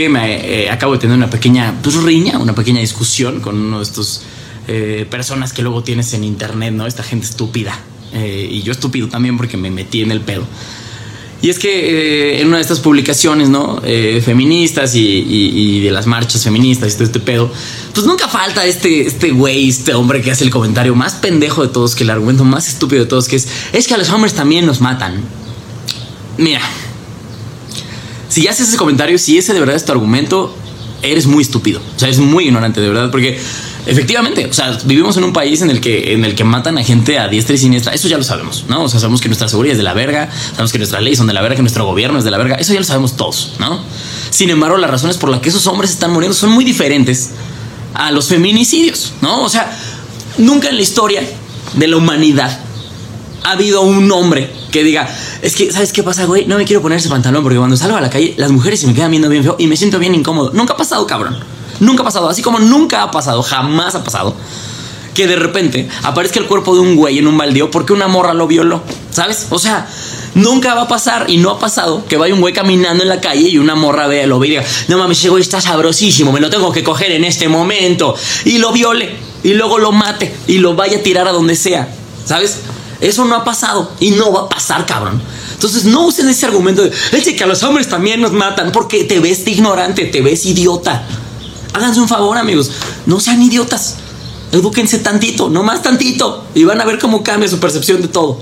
Eh, acabo de tener una pequeña riña, una pequeña discusión con uno de estos eh, personas que luego tienes en internet, ¿no? Esta gente estúpida. Eh, y yo estúpido también porque me metí en el pedo. Y es que en una de estas publicaciones, ¿no? feministas y, de las marchas feministas y todo este pedo, pues nunca falta este, este güey, este hombre que hace el comentario más pendejo de todos, que el argumento más estúpido de todos, que es, es que a los hombres también nos matan. Mira, si haces ese comentario, si ese de verdad es tu argumento, eres muy estúpido. O sea, eres muy ignorante, de verdad, porque efectivamente, o sea, vivimos en un país en el que, en el que matan a gente a diestra y siniestra. Eso ya lo sabemos, ¿no? O sea, sabemos que nuestra seguridad es de la verga, sabemos que nuestras leyes son de la verga, que nuestro gobierno es de la verga. Eso ya lo sabemos todos, ¿no? Sin embargo, las razones por las que esos hombres están muriendo son muy diferentes a los feminicidios, ¿no? O sea, nunca en la historia de la humanidad ha habido un hombre que diga, es que, ¿sabes qué pasa, güey? No me quiero poner ese pantalón porque cuando salgo a la calle, las mujeres se me quedan viendo bien feo y me siento bien incómodo. Nunca ha pasado, cabrón. Nunca ha pasado. Así como nunca ha pasado, jamás ha pasado. Que de repente aparezca el cuerpo de un güey en un baldío porque una morra lo violó. ¿Sabes? O sea, nunca va a pasar y no ha pasado que vaya un güey caminando en la calle y una morra vea, lo ve y diga, no mames, ese güey está sabrosísimo, me lo tengo que coger en este momento. Y lo viole. Y luego lo mate y lo vaya a tirar a donde sea. ¿Sabes? Eso no ha pasado y no va a pasar, cabrón. Entonces no usen ese argumento de, que a los hombres también nos matan porque te ves ignorante, te ves idiota. Háganse un favor, amigos, no sean idiotas. Edúquense tantito, no más tantito, y van a ver cómo cambia su percepción de todo.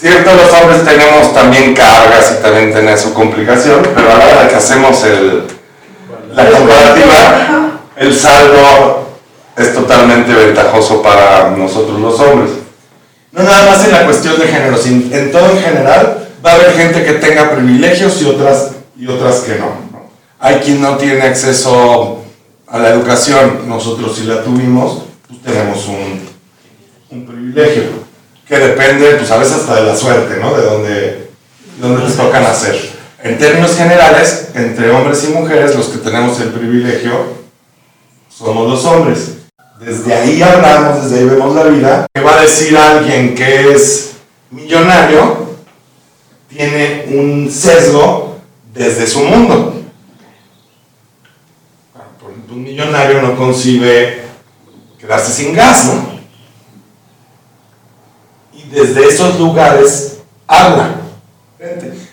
Cierto, los hombres tenemos también cargas y también tenemos su complicación, pero a la hora que hacemos el, la comparativa, el saldo es totalmente ventajoso para nosotros los hombres. No nada más en la cuestión de género, sino en todo en general va a haber gente que tenga privilegios y otras, y otras que no. Hay quien no tiene acceso a la educación, nosotros si la tuvimos, pues tenemos un, un privilegio que depende, pues a veces hasta de la suerte, ¿no? De dónde, dónde les toca nacer. En términos generales, entre hombres y mujeres, los que tenemos el privilegio somos los hombres. Desde ahí hablamos, desde ahí vemos la vida. ¿Qué va a decir alguien que es millonario? Tiene un sesgo desde su mundo. Un millonario no concibe quedarse sin gas, ¿no? Desde esos lugares habla.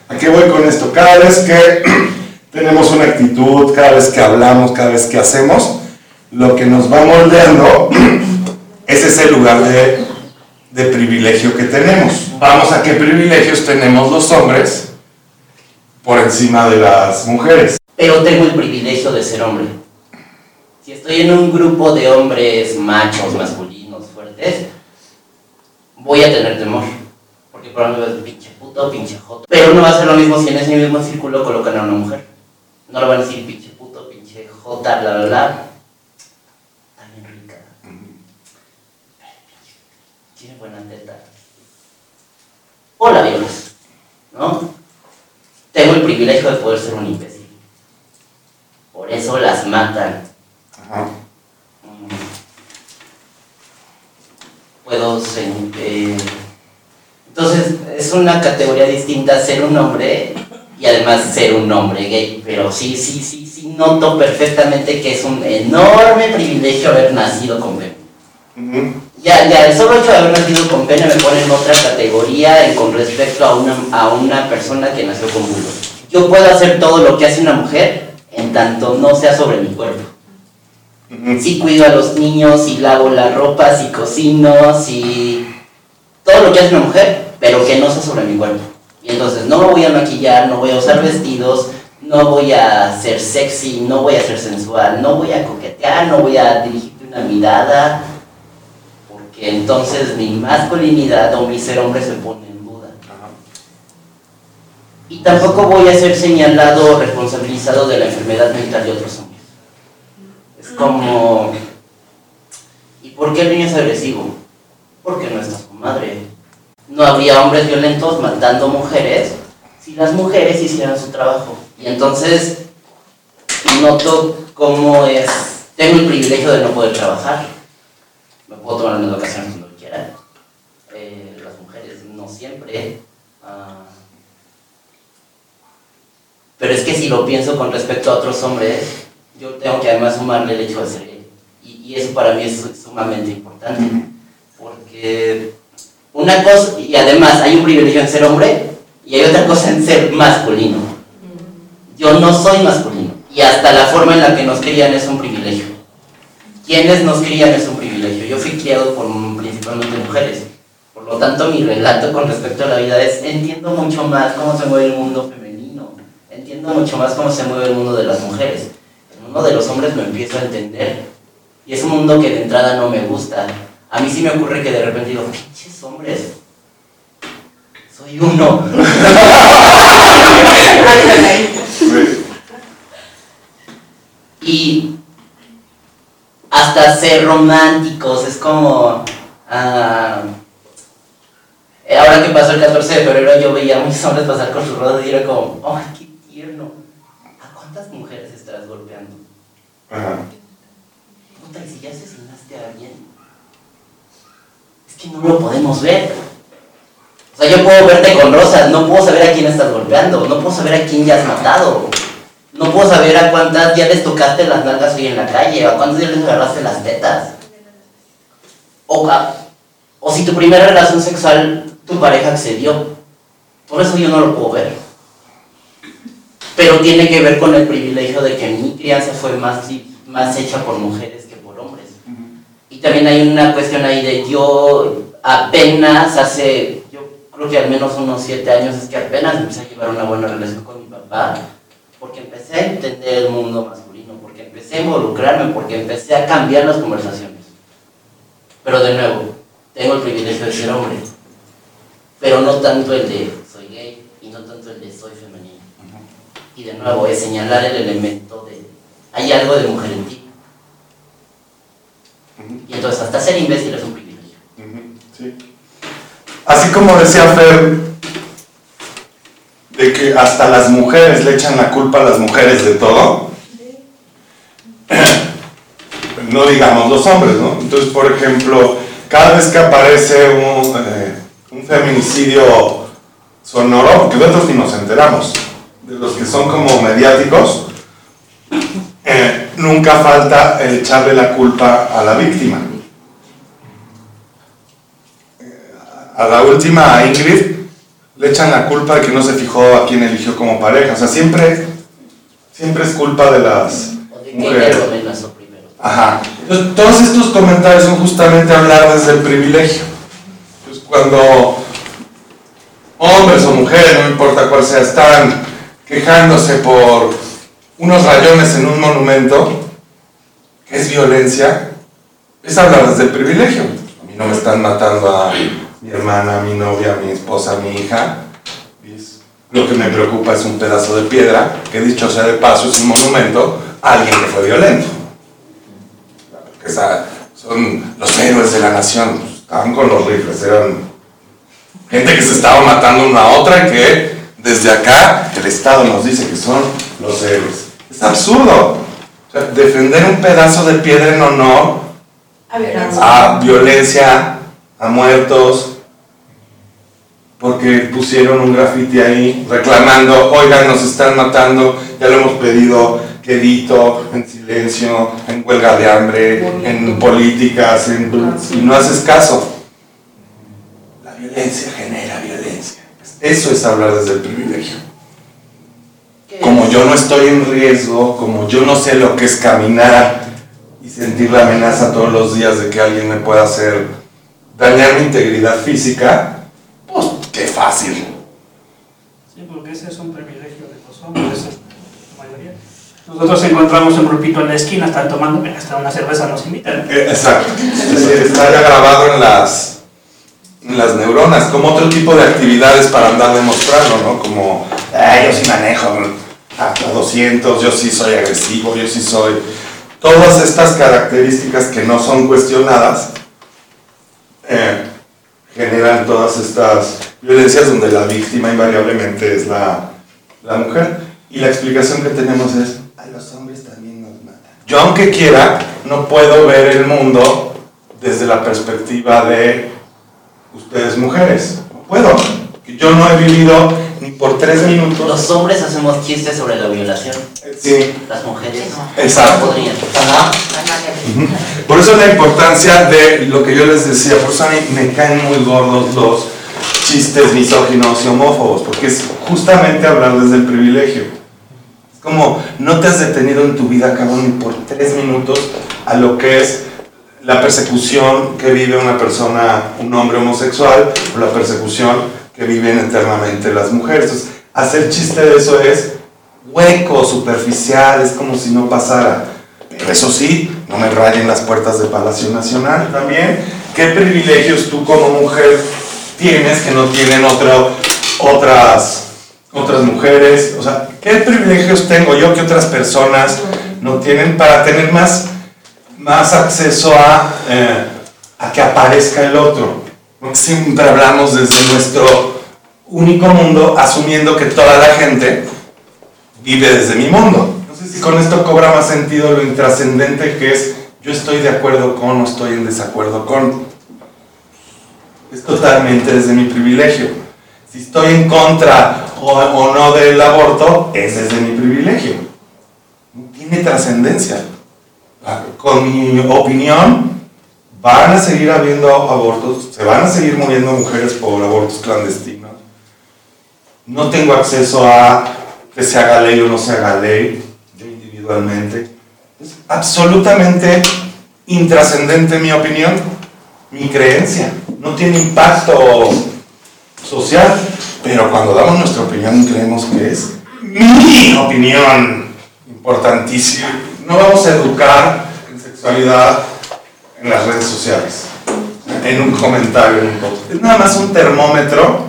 ¿A qué voy con esto? Cada vez que tenemos una actitud, cada vez que hablamos, cada vez que hacemos, lo que nos va moldeando es ese lugar de, de privilegio que tenemos. Vamos a qué privilegios tenemos los hombres por encima de las mujeres. Pero tengo el privilegio de ser hombre. Si estoy en un grupo de hombres machos, masculinos, voy a tener temor. Porque es pinche puto, pinche joto. Pero no va a ser lo mismo si en ese mismo círculo colocan a una mujer. No lo van a decir pinche puto, pinche jota, bla, bla, bla. Está bien rica. Tiene buena teta. Hola, violas. ¿No? Tengo el privilegio de poder ser un imbécil. Por eso las matan. Ajá. Puedo. Eh, entonces es una categoría distinta ser un hombre y además ser un hombre gay, pero sí, sí, sí, sí, noto perfectamente que es un enorme privilegio haber nacido con pene. Ya, ya, el solo hecho de haber nacido con pene me pone en otra categoría con respecto a una, a una persona que nació con bulo. Yo puedo hacer todo lo que hace una mujer en tanto no sea sobre mi cuerpo. Si cuido a los niños, si lavo la ropa, si cocino, si... Todo lo que hace una mujer, pero que no sea sobre mi cuerpo. Y entonces no me voy a maquillar, no voy a usar vestidos, no voy a ser sexy, no voy a ser sensual, no voy a coquetear, no voy a dirigirte una mirada, porque entonces mi masculinidad o mi ser hombre se pone en duda. Y tampoco voy a ser señalado o responsabilizado de la enfermedad mental de otros hombres como, ¿y por qué el niño es agresivo? Porque no está su madre. No habría hombres violentos matando mujeres si las mujeres hicieran su trabajo. Y entonces noto cómo es, tengo el privilegio de no poder trabajar. Me puedo tomar las vacaciones cuando quiera. Eh, las mujeres no siempre. Ah, pero es que si lo pienso con respecto a otros hombres, yo tengo que además sumarle el hecho de ser gay. Y, y eso para mí es sumamente importante. Porque una cosa, y además hay un privilegio en ser hombre y hay otra cosa en ser masculino. Yo no soy masculino. Y hasta la forma en la que nos crían es un privilegio. Quienes nos crían es un privilegio. Yo fui criado por principalmente mujeres. Por lo tanto, mi relato con respecto a la vida es, entiendo mucho más cómo se mueve el mundo femenino. Entiendo mucho más cómo se mueve el mundo de las mujeres. Mundo de los hombres lo empiezo a entender. Y es un mundo que de entrada no me gusta. A mí sí me ocurre que de repente digo, pinches hombres, soy uno. y hasta ser románticos, es como... ah, ahora que pasó el 14 de febrero yo veía a muchos hombres pasar con sus rodas y era como, ¡ay, qué tierno! ¿A cuántas mujeres estás golpeando? Ajá. Puta, y si ya asesinaste a alguien, es que no lo podemos ver. O sea, yo puedo verte con rosas, no puedo saber a quién estás golpeando, no puedo saber a quién ya has matado. No puedo saber a cuántas ya les tocaste las nalgas hoy en la calle, a cuántos ya les agarraste las tetas. O, o si tu primera relación sexual tu pareja accedió. Por eso yo no lo puedo ver. Pero tiene que ver con el privilegio de que mi crianza fue más, más hecha por mujeres que por hombres. Y también hay una cuestión ahí de yo apenas hace, yo creo que al menos unos siete años es que apenas empecé a llevar una buena relación con mi papá, porque empecé a entender el mundo masculino, porque empecé a involucrarme, porque empecé a cambiar las conversaciones. Pero de nuevo, tengo el privilegio de ser hombre, pero no tanto el de soy gay y no tanto el de soy femenino. Y de nuevo, es señalar el elemento de hay algo de mujer en ti. Y entonces hasta ser imbécil es un privilegio. Sí. Así como decía Fer, de que hasta las mujeres le echan la culpa a las mujeres de todo, no digamos los hombres, ¿no? Entonces, por ejemplo, cada vez que aparece un, eh, un feminicidio sonoro, porque de otros ni nos enteramos, de los que son como mediáticos, eh, nunca falta el echarle la culpa a la víctima. a la última a Ingrid le echan la culpa de que no se fijó a quién eligió como pareja. O sea, siempre, siempre es culpa de las O de que mujeres. Ajá. Entonces, todos estos comentarios son justamente hablar desde el privilegio. Entonces, cuando hombres o mujeres, no importa cuál sea, están quejándose por unos rayones en un monumento, que es violencia, es hablar desde privilegio. A mí no me están matando a mi hermana, a mi novia, a mi esposa, a mi hija. Lo que me preocupa es un pedazo de piedra, que dicho sea de paso es un monumento a alguien que fue violento. Que esa- son los héroes de la nación, estaban con los rifles, eran gente que se estaba matando una a otra y que desde acá el Estado nos dice que son los héroes. Es absurdo. O sea, defender un pedazo de piedra en honor A violencia. a violencia, a muertos, porque pusieron un grafiti ahí reclamando, oigan, nos están matando, ya lo hemos pedido quedito, en silencio, en huelga de hambre, en políticas, en... y no haces caso. La violencia genera violencia. Eso es hablar desde el privilegio. ¿Qué Como yo no estoy en riesgo, como yo no sé lo que es caminar y sentir la amenaza todos los días de que alguien me pueda hacer dañar mi integridad física, pues qué fácil. Sí, porque ese es un privilegio de los hombres, la mayoría. Nosotros encontramos un grupito en la esquina, están tomando, hasta una cerveza nos invitan. Eh, Exacto. Es decir, está ya grabado en las, las neuronas, como otro tipo de actividades para andar demostrando, ¿no? Como, "Ah, yo sí manejo a 200, yo sí soy agresivo, yo sí soy... Todas estas características que no son cuestionadas eh, generan todas estas violencias donde la víctima invariablemente es la, la mujer. Y la explicación que tenemos es, a los hombres también nos matan. Yo aunque quiera, no puedo ver el mundo desde la perspectiva de ustedes mujeres. No puedo. Yo no he vivido ni por tres minutos. Los hombres hacemos chistes sobre la violación. Sí, Las mujeres exacto. no podrían. Ajá. Por eso la importancia de lo que yo les decía, por eso a mí me caen muy gordos los chistes misóginos y homófobos, porque es justamente hablar desde el privilegio. Es como, no te has detenido en tu vida, cabrón, ni por tres minutos a lo que es la persecución que vive una persona, un hombre homosexual, o la persecución que viven eternamente las mujeres. Hacer chiste de eso es hueco, superficial, es como si no pasara. Pero eso sí, no me rayen las puertas de Palacio Nacional también. ¿Qué privilegios tú como mujer tienes que no tienen otras, otras mujeres? O sea, ¿qué privilegios tengo yo que otras personas no tienen para tener más, más acceso a, eh, a que aparezca el otro? Siempre hablamos desde nuestro único mundo, asumiendo que toda la gente vive desde mi mundo. No sé si con esto cobra más sentido lo intrascendente que es yo estoy de acuerdo con o estoy en desacuerdo con. Es totalmente desde mi privilegio. Si estoy en contra o, o no del aborto, es desde mi privilegio. Tiene trascendencia. Con mi opinión, van a seguir habiendo abortos, se van a seguir muriendo mujeres por abortos clandestinos. No tengo acceso a que se haga ley o no se haga ley, yo individualmente. Es absolutamente intrascendente mi opinión, mi creencia. No tiene impacto social, pero cuando damos nuestra opinión creemos que es mi opinión importantísima. No vamos a educar sexualidad en las redes sociales, en un comentario, en un post. Es nada más un termómetro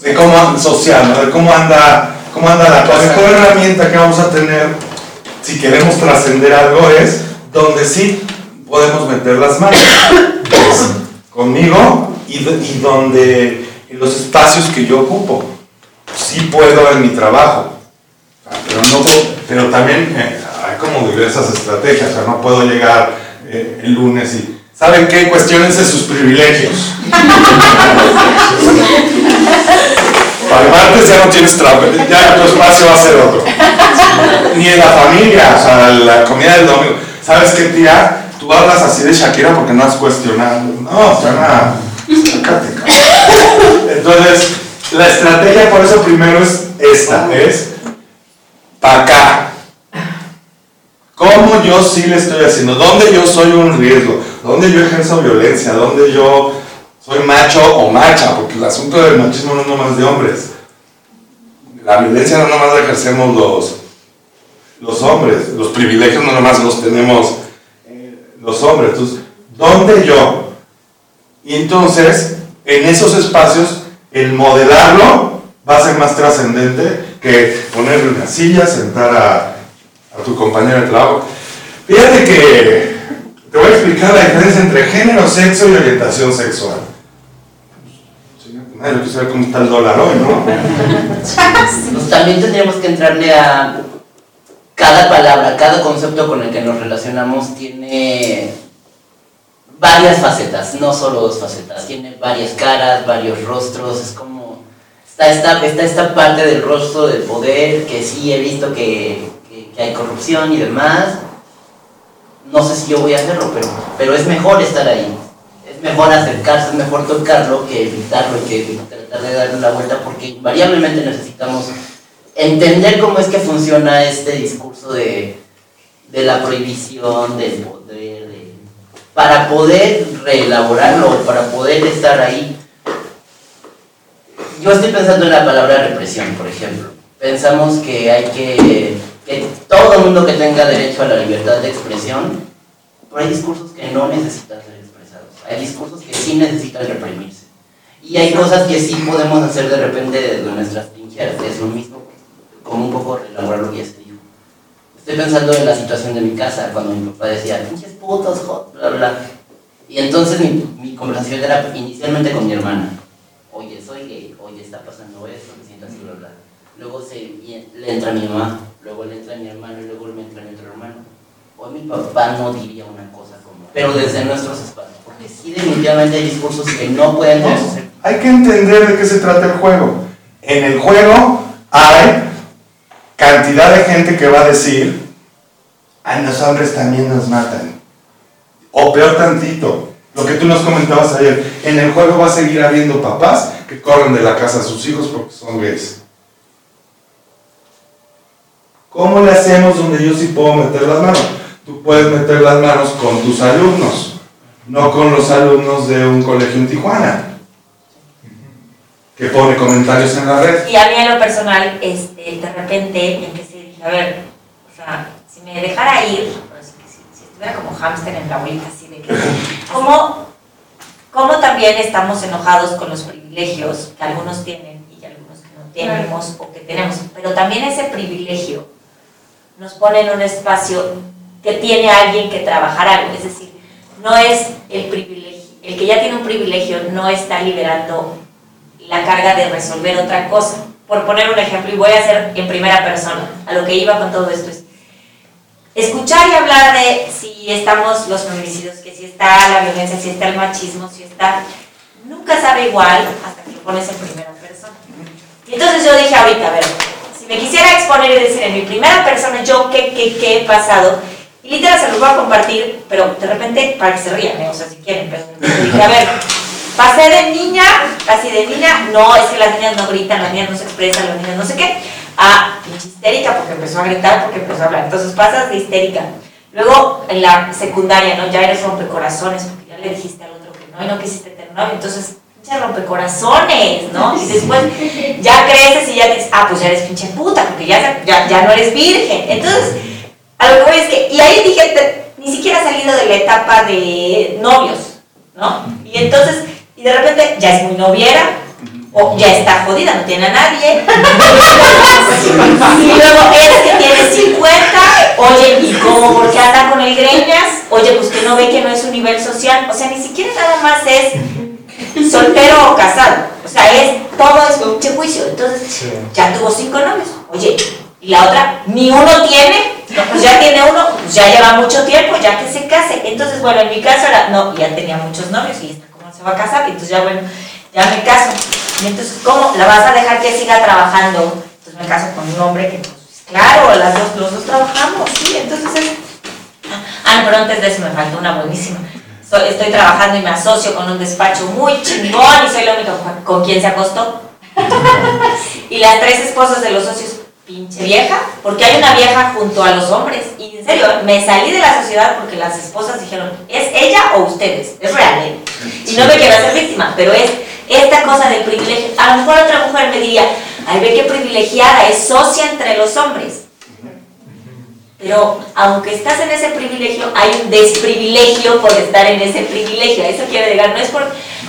de cómo social, ¿no? de cómo anda, cómo anda la cosa. La mejor herramienta que vamos a tener si queremos trascender algo es donde sí podemos meter las manos. Es conmigo y, y donde en los espacios que yo ocupo. Sí puedo en mi trabajo, sea, pero, no, pero también eh, como diversas estrategias. O sea, no puedo llegar eh, el lunes y. ¿Saben qué? Cuestionense sus privilegios. Para el martes ya no tienes trabajo, ya tu espacio va a ser otro. Ni en la familia, o sea, la comida del domingo. ¿Sabes qué, tía? Tú hablas así de Shakira porque no has cuestionado. No, cabrón. Entonces, la estrategia por eso primero es esta, es para. ¿Cómo yo sí le estoy haciendo? ¿Dónde yo soy un riesgo? ¿Dónde yo ejerzo violencia? ¿Dónde yo soy macho o macha? Porque el asunto del machismo no es nomás de hombres. La violencia no nomás la ejercemos los, los hombres. Los privilegios no nomás los tenemos eh, los hombres. Entonces, ¿dónde yo? Y entonces, en esos espacios, el modelarlo va a ser más trascendente que ponerle una silla, sentar a, a tu compañero de trabajo. Fíjate que te voy a explicar la diferencia entre género, sexo y orientación sexual. Nadie saber cómo está el dólar hoy, ¿no? Pues también tendríamos que entrarle a cada palabra, cada concepto con el que nos relacionamos tiene varias facetas, no solo dos facetas, tiene varias caras, varios rostros, es como está esta, está esta parte del rostro del poder que sí he visto que hay corrupción y demás. No sé si yo voy a hacerlo, pero, pero es mejor estar ahí. Es mejor acercarse, es mejor tocarlo que evitarlo y que tratar de darle la vuelta porque invariablemente necesitamos entender cómo es que funciona este discurso de, de la prohibición, del poder, de- para poder reelaborarlo, para poder estar ahí. Yo estoy pensando en la palabra represión, por ejemplo. Pensamos que hay que, que todo el mundo que tenga derecho a la libertad de expresión, pero hay discursos que no necesitan ser expresados. Hay discursos que sí necesitan reprimirse. Y hay cosas que sí podemos hacer de repente desde nuestras trincheras, que es lo mismo, como un poco reelaborar lo que ya se dijo. Estoy pensando en la situación de mi casa, cuando mi papá decía, pinches putos, jo-", bla, bla. Y entonces mi, mi conversación era inicialmente con mi hermana. Oye, soy gay, oye, está pasando esto, me siento así, bla, bla. Luego se, le entra mi mamá, luego le entra mi hermano y luego me entra mi otro hermano. Hoy mi papá no diría una cosa como, pero desde nuestros espacios, porque sí definitivamente hay discursos que no pueden conocer. Hay que entender de qué se trata el juego. En el juego hay cantidad de gente que va a decir, a los hombres también nos matan. O peor tantito, lo que tú nos comentabas ayer, en el juego va a seguir habiendo papás que corren de la casa a sus hijos porque son gays. ¿Cómo le hacemos donde yo sí puedo meter las manos? Tú puedes meter las manos con tus alumnos, no con los alumnos de un colegio en Tijuana, que pone comentarios en la red. Y a mí en lo personal, este, de repente empecé y dije, a ver, o sea, si me dejara ir, si, si estuviera como hámster en la bolita, así de que, ¿cómo, ¿cómo también estamos enojados con los privilegios que algunos tienen y algunos que no tenemos o que tenemos? Pero también ese privilegio nos pone en un espacio que tiene alguien que trabajar algo, es decir, no es el privilegio, el que ya tiene un privilegio no está liberando la carga de resolver otra cosa. Por poner un ejemplo, y voy a hacer en primera persona, a lo que iba con todo esto es escuchar y hablar de si estamos los feminicidios, que si está la violencia, si está el machismo, si está... Nunca sabe igual hasta que lo pones en primera persona. Y entonces yo dije ahorita, a ver, me quisiera exponer y decir en mi primera persona yo qué, qué, qué he pasado, y literal se los voy a compartir, pero de repente para que se rían, ¿eh? o sea, si quieren, pero dije, a ver, pasé de niña, así de niña, no, es que las niñas no gritan, las niñas no se expresan, las niñas no sé qué, a histérica porque empezó a gritar, porque empezó a hablar. Entonces pasas de histérica. Luego en la secundaria, ¿no? Ya eres rompecorazones, porque ya le dijiste al otro que no, y no quisiste tener novio, entonces pinche rompecorazones, ¿no? Y después ya creces y ya dices, ah, pues ya eres pinche puta, porque ya, ya, ya no eres virgen. Entonces, a lo que voy es que, y ahí dije, te- ni siquiera he salido de la etapa de novios, ¿no? Y entonces, y de repente ya es muy noviera, o ya está jodida, no tiene a nadie. y luego eres que tiene 50, oye, ¿y cómo? ¿Por qué anda con el greñas? Oye, pues que no ve que no es un nivel social. O sea, ni siquiera nada más es soltero o casado. O sea, es todo es un pinche juicio. Entonces, ya tuvo cinco novios. Oye, y la otra, ni uno tiene, no, pues ya tiene uno, pues ya lleva mucho tiempo, ya que se case. Entonces, bueno, en mi caso era, no, ya tenía muchos novios y esta cómo se va a casar, y entonces ya bueno, ya me caso. Y entonces, ¿cómo? ¿La vas a dejar que siga trabajando? Entonces me caso con un hombre que, pues, claro, las dos, los dos trabajamos, sí, entonces es... Ah, no, pero antes de eso me faltó una buenísima. Soy- estoy trabajando y me asocio con un despacho muy chingón y soy la única con quien se acostó. y las tres esposas de los socios, pinche vieja, porque hay una vieja junto a los hombres. Y en serio, me salí de la sociedad porque las esposas dijeron, ¿es ella o ustedes? Es real, ¿eh? Y no me quiero hacer víctima, pero es esta cosa del privilegio. A lo mejor otra mujer me diría, ay, ve qué privilegiada, es socia entre los hombres. Pero aunque estás en ese privilegio, hay un desprivilegio por estar en ese privilegio. A eso quiero llegar. No es por,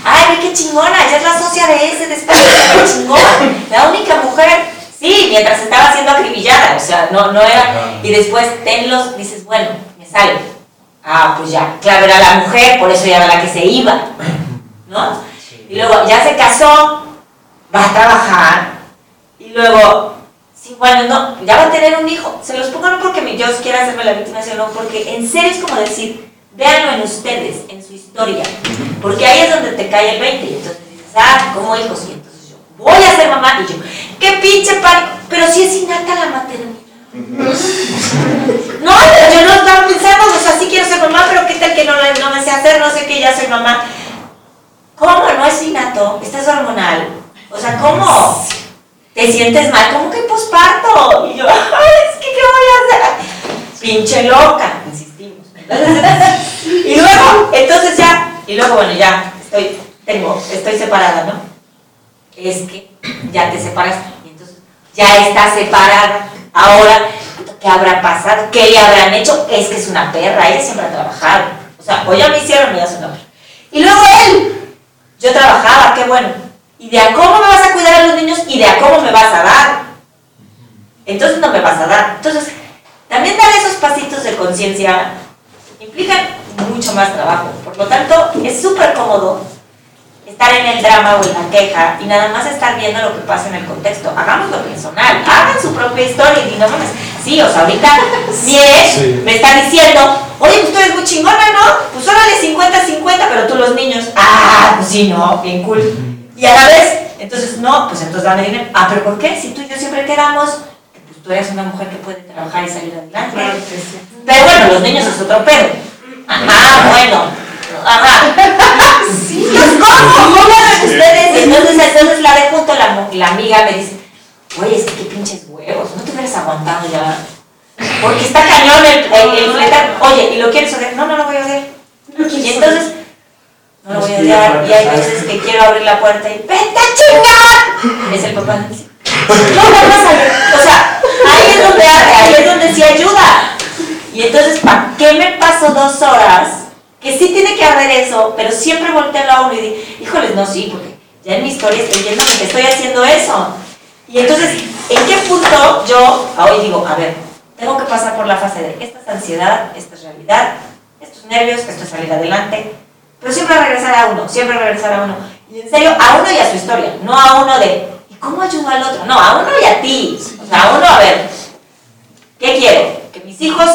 ay, qué chingona, ella es la socia de ese despacho, qué chingona. La única mujer, sí, mientras estaba siendo acribillada, o sea, no, no era. Y después tenlos, dices, bueno, me salgo. Ah, pues ya, claro, era la mujer, por eso ya era la que se iba. ¿No? Y luego ya se casó, va a trabajar, y luego, sí, bueno, no, ya va a tener un hijo. Se los pongo no porque Dios quiera hacerme la víctima, sino porque en serio es como decir, véanlo en ustedes, en su historia. Porque ahí es donde te cae el 20. Y entonces dices, ah, como hijos. Y entonces yo, voy a ser mamá. Y yo, qué pinche pánico. Pero si es innata la maternidad. No, yo no estaba pensando, o sea, sí quiero ser mamá, pero qué tal que no, no me sé hacer, no sé qué, ya soy mamá. ¿Cómo? No es innato, estás hormonal. O sea, ¿cómo? ¿Te sientes mal? ¿Cómo que posparto? Y yo, es que ¿qué voy a hacer? Pinche loca, insistimos. y luego, entonces ya, y luego, bueno, ya, estoy, tengo, estoy separada, ¿no? Es que ya te separaste, entonces ya estás separada. Ahora, ¿qué habrá pasado? ¿Qué le habrán hecho? Es que es una perra, ella siempre ha trabajado. O sea, o ya me hicieron, o ya es una. Y luego él, yo trabajaba, qué bueno. Y de a cómo me vas a cuidar a los niños y de a cómo me vas a dar. Entonces no me vas a dar. Entonces, también dar esos pasitos de conciencia implican mucho más trabajo. Por lo tanto, es súper cómodo estar en el drama o en la queja y nada más estar viendo lo que pasa en el contexto. Hagámoslo personal, hagan su propia historia y no mames, sí, o sea, ahorita Miresh me está diciendo, oye, pues tú eres muy chingona, ¿no? Pues órale 50-50, pero tú los niños, ah, pues sí, no, bien cool. Y a la vez, entonces, no, pues entonces dame dinero. Ah, pero ¿por qué? Si tú y yo siempre quedamos, que, pues tú eres una mujer que puede trabajar y salir adelante. Claro que sí. Pero bueno, los niños es otro pedo. Ajá, bueno. Ajá. Sí, pues, ¿cómo? ¿Cómo ustedes? Y entonces, entonces la de junto, la, la amiga me dice, oye, es que qué pinches huevos, no te hubieras aguantado ya. Porque está cañón el, el. Oye, ¿y lo quieres odiar? No, no lo voy a odiar. Y entonces, no lo voy a odiar. Y hay veces que quiero abrir la puerta y, ¡vete a chingar! Es el papá. No, no pasa. O sea, ahí es donde ahí es donde sí ayuda. Y entonces, ¿para qué me paso dos horas? Que sí tiene que arder eso, pero siempre volteo a uno y digo, híjoles, no, sí, porque ya en mi historia estoy viéndome que estoy haciendo eso. Y entonces, ¿en qué punto yo hoy digo, a ver, tengo que pasar por la fase de esta es ansiedad, esta es realidad, estos nervios, esto es salir adelante, pero siempre regresar a uno, siempre regresar a uno. Y en serio, a uno y a su historia, no a uno de, ¿y cómo ayudo al otro? No, a uno y a ti. O sea, a uno, a ver, ¿qué quiero? Que mis hijos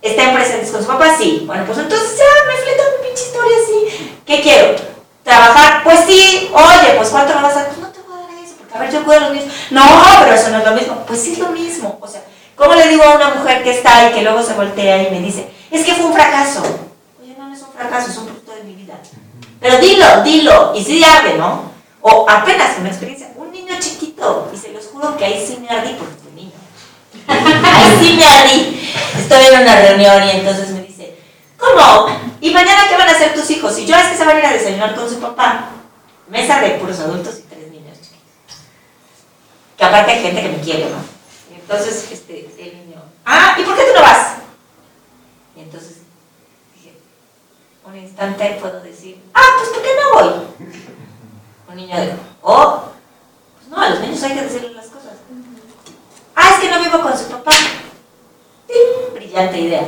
estén presentes con su papá, sí. Bueno, pues entonces ya me fleto mi pinche historia así. ¿Qué quiero? ¿Trabajar? Pues sí. Oye, pues ¿cuánto me vas a? Pues no te voy a dar eso, porque a ver, yo cuido a los niños. No, pero eso no es lo mismo. Pues sí es lo mismo. O sea, ¿cómo le digo a una mujer que está ahí, que luego se voltea y me dice, es que fue un fracaso? Oye, no, no es un fracaso, es un producto de mi vida. Pero dilo, dilo, y sí arde, ¿no? O apenas una experiencia, un niño chiquito, y se los juro que ahí sí me ardí porque fue niño. Ahí sí me ardí. Estoy en una reunión y entonces me dice, ¿cómo? ¿Y mañana qué van a hacer tus hijos? Y yo es que se van a ir a desayunar con su papá. Mesa de puros adultos y tres niños chiquitos. Que aparte hay gente que me quiere, ¿no? Y entonces, este, el niño, ah, ¿y por qué tú no vas? Y entonces un instante puedo decir, ah, pues ¿por qué no voy? Un niño de, oh, pues no, a los niños hay que decirles las cosas. Ah, es que no vivo con su papá. Brillante idea.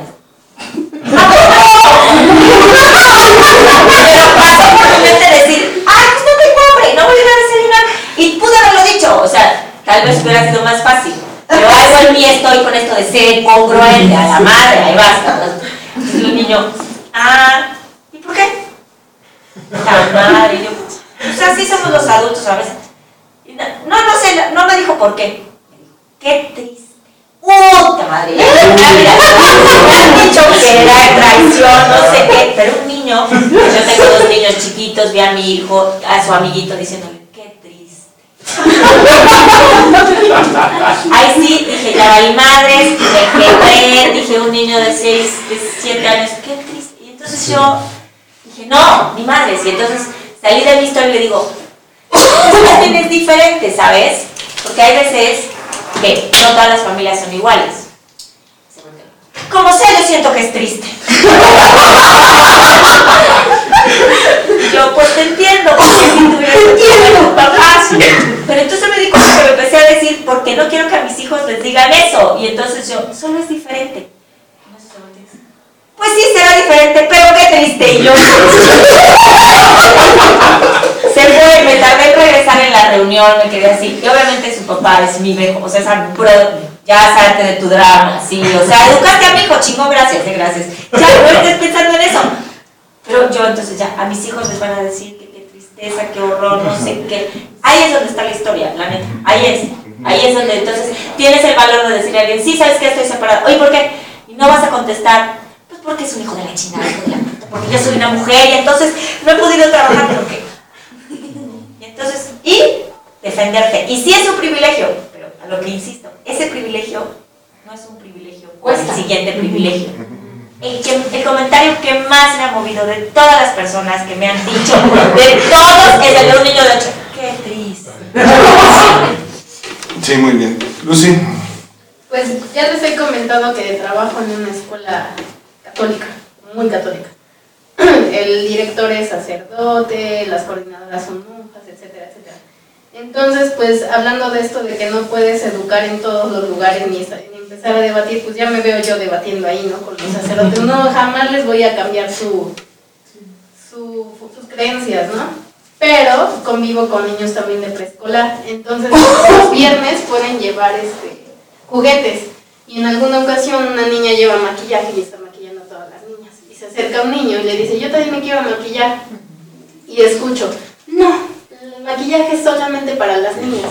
Pero pasó por mi mente decir, ay, pues no tengo hambre, no voy a ir a desayunar. Y pude haberlo dicho, o sea, tal vez hubiera sido más fácil. Pero algo en mí estoy con esto de ser congruente a la madre, ahí basta. Entonces el niño, ah, ¿y por qué? Madre, yo, pues así somos los adultos a veces. No, no, sé, no me dijo por qué. Qué triste. ¡Puta madre! Mira, me han dicho que era traición, no sé qué, pero un niño, yo tengo dos niños chiquitos, vi a mi hijo, a su amiguito diciéndole, qué triste. Ahí sí, dije, ya valí madres, me quedé, dije, un niño de 6, de 7 años, qué triste. Y entonces yo dije, no, ni madres. Y entonces salí de mi historia y le digo, eso también es diferente, ¿sabes? Porque hay veces que no todas las familias son iguales. Como sea, yo siento que es triste. Yo pues te entiendo, porque si tuviera tu papá. Pero entonces me di cuenta que me empecé a decir, porque no quiero que a mis hijos les digan eso. Y entonces yo, solo es diferente. Y no sé si me entiendes. Pues sí, será diferente, pero qué triste. Y yo, se fue, me tardé en regresar en la reunión, me quedé así. Y obviamente su papá es mi hijo, o sea, ya salte de tu drama, sí. O sea, educaste a mi hijo, chingo, gracias, eh, gracias. Ya no estés pensando en eso. Pero yo entonces ya, a mis hijos les van a decir que qué tristeza, qué horror, no sé qué. Ahí es donde está la historia, la neta. Ahí es. Ahí es donde entonces tienes el valor de decirle a alguien, sí, sabes que estoy separado. Oye, ¿por qué? Y no vas a contestar, porque es un hijo de la chingada, hijo de la puta, porque yo soy una mujer y entonces no he podido trabajar, ¿por qué? Y entonces, y defenderte. Y sí es un privilegio, pero a lo que insisto, ese privilegio no es un privilegio, es el siguiente privilegio. El, que, el comentario que más me ha movido de todas las personas que me han dicho, de todos, es el de un niño de 8. Qué triste. Sí, muy bien. Lucy. Pues ya les he comentado que trabajo en una escuela católica, muy católica. El director es sacerdote, las coordinadoras son monjas, etcétera, etcétera. Entonces, pues hablando de esto de que no puedes educar en todos los lugares ni empezar a debatir, pues ya me veo yo debatiendo ahí, ¿no? Con los sacerdotes. No, jamás les voy a cambiar su, su- sus creencias, ¿no? Pero convivo con niños también de preescolar. Entonces, los viernes pueden llevar este, juguetes. Y en alguna ocasión una niña lleva maquillaje y está maquillando a todas las niñas. Y se acerca un niño y le dice, yo también me quiero maquillar. Y escucho, no, el maquillaje es solamente para las niñas.